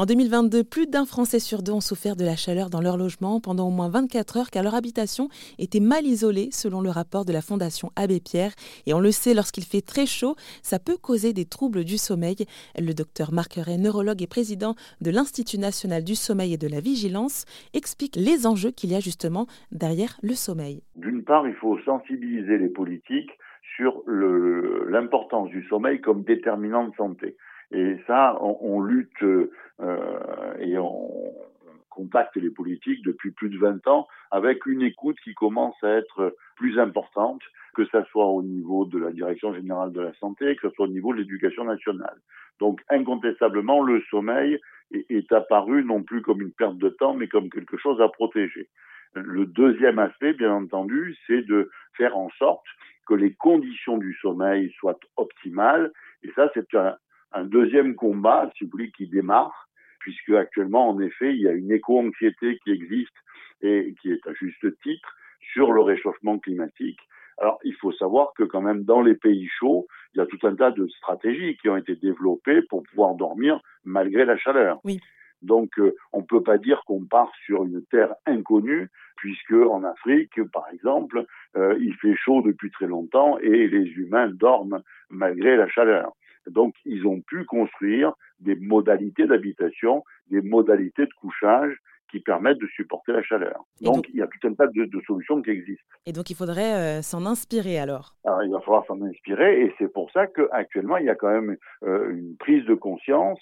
En 2022, plus d'un Français sur deux ont souffert de la chaleur dans leur logement pendant au moins 24 heures car leur habitation était mal isolée selon le rapport de la Fondation Abbé Pierre. Et on le sait, lorsqu'il fait très chaud, ça peut causer des troubles du sommeil. Le docteur Ray, neurologue et président de l'Institut national du sommeil et de la vigilance, explique les enjeux qu'il y a justement derrière le sommeil. D'une part, il faut sensibiliser les politiques sur l'importance du sommeil comme déterminant de santé. Et ça, on, on lutte euh, et on contacte les politiques depuis plus de 20 ans avec une écoute qui commence à être plus importante, que ce soit au niveau de la Direction générale de la santé, que ce soit au niveau de l'éducation nationale. Donc incontestablement, le sommeil est, apparu non plus comme une perte de temps, mais comme quelque chose à protéger. Le deuxième aspect, bien entendu, c'est de faire en sorte que les conditions du sommeil soient optimales. Et ça, c'est un, un deuxième combat, si vous voulez, qui démarre, puisque actuellement, en effet, il y a une éco-anxiété qui existe et qui est à juste titre sur le réchauffement climatique. Alors, il faut savoir que quand même dans les pays chauds, il y a tout un tas de stratégies qui ont été développées pour pouvoir dormir malgré la chaleur. Oui. Donc, euh, on ne peut pas dire qu'on part sur une terre inconnue, puisque en Afrique, par exemple, euh, il fait chaud depuis très longtemps et les humains dorment malgré la chaleur. Donc, ils ont pu construire des modalités d'habitation, des modalités de couchage qui permettent de supporter la chaleur. Donc, donc, il y a tout un tas de, de, solutions qui existent. Et donc, il faudrait euh, s'en inspirer alors Alors, il va falloir s'en inspirer et c'est pour ça qu'actuellement, il y a quand même euh, une prise de conscience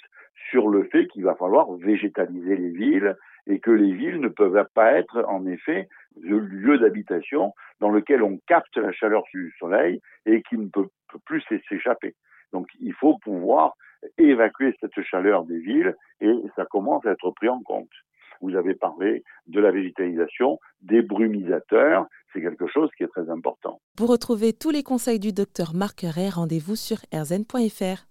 sur le fait qu'il va falloir végétaliser les villes et que les villes ne peuvent pas être, en effet, le lieu d'habitation dans lequel on capte la chaleur du soleil et qui ne peut, peut plus s'échapper. Donc il faut pouvoir évacuer cette chaleur des villes et ça commence à être pris en compte. Vous avez parlé de la végétalisation, des brumisateurs, c'est quelque chose qui est très important. Pour retrouver tous les conseils du docteur Ray, rendez-vous sur rzn.fr.